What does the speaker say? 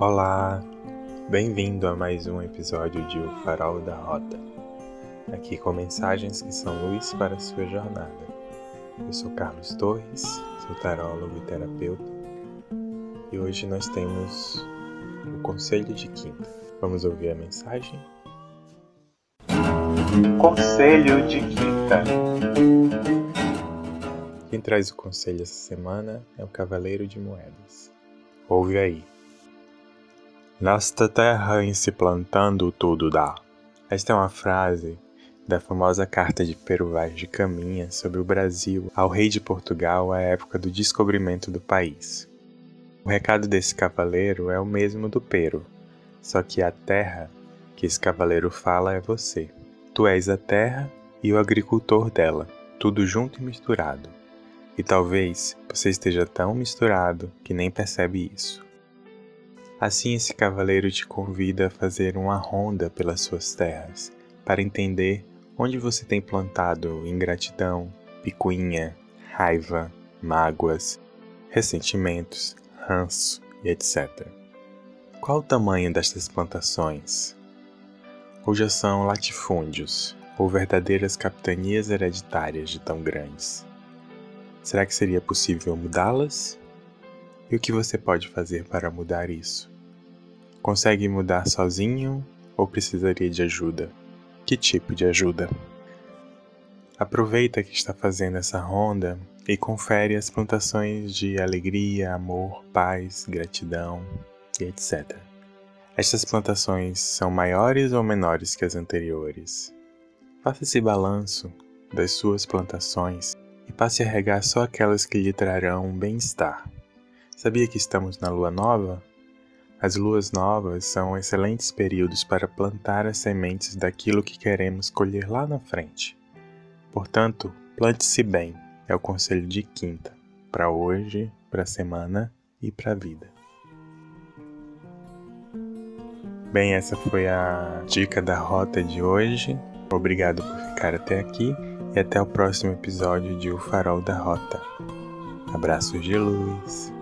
Olá, bem-vindo a mais um episódio de O Farol da Rota. Aqui com mensagens que são luz para a sua jornada. Eu sou Carlos Torres, sou tarólogo e terapeuta, e hoje nós temos o Conselho de Quinta. Vamos ouvir a mensagem? Conselho de Quinta. Quem traz o conselho essa semana é o Cavaleiro de Moedas. Ouve aí. Nesta terra em se plantando tudo dá. Esta é uma frase da famosa carta de Pero Vaz de Caminha sobre o Brasil ao rei de Portugal à época do descobrimento do país. O recado desse cavaleiro é o mesmo do Pero, só que a terra que esse cavaleiro fala é você. Tu és a terra e o agricultor dela, tudo junto e misturado. E talvez você esteja tão misturado que nem percebe isso. Assim, esse cavaleiro te convida a fazer uma ronda pelas suas terras, para entender onde você tem plantado ingratidão, picuinha, raiva, mágoas, ressentimentos, ranço e etc. Qual o tamanho destas plantações? Ou já são latifúndios, ou verdadeiras capitanias hereditárias de tão grandes? Será que seria possível mudá-las? E o que você pode fazer para mudar isso? Consegue mudar sozinho ou precisaria de ajuda? Que tipo de ajuda? Aproveita que está fazendo essa ronda e confere as plantações de alegria, amor, paz, gratidão e etc. Estas plantações são maiores ou menores que as anteriores? Faça esse balanço das suas plantações e passe a regar só aquelas que lhe trarão bem-estar. Sabia que estamos na lua nova? As luas novas são excelentes períodos para plantar as sementes daquilo que queremos colher lá na frente. Portanto, plante-se bem, é o conselho de quinta, para hoje, para a semana e para a vida. Bem, essa foi a dica da rota de hoje. Obrigado por ficar até aqui e até o próximo episódio de O Farol da Rota. Abraços de luz.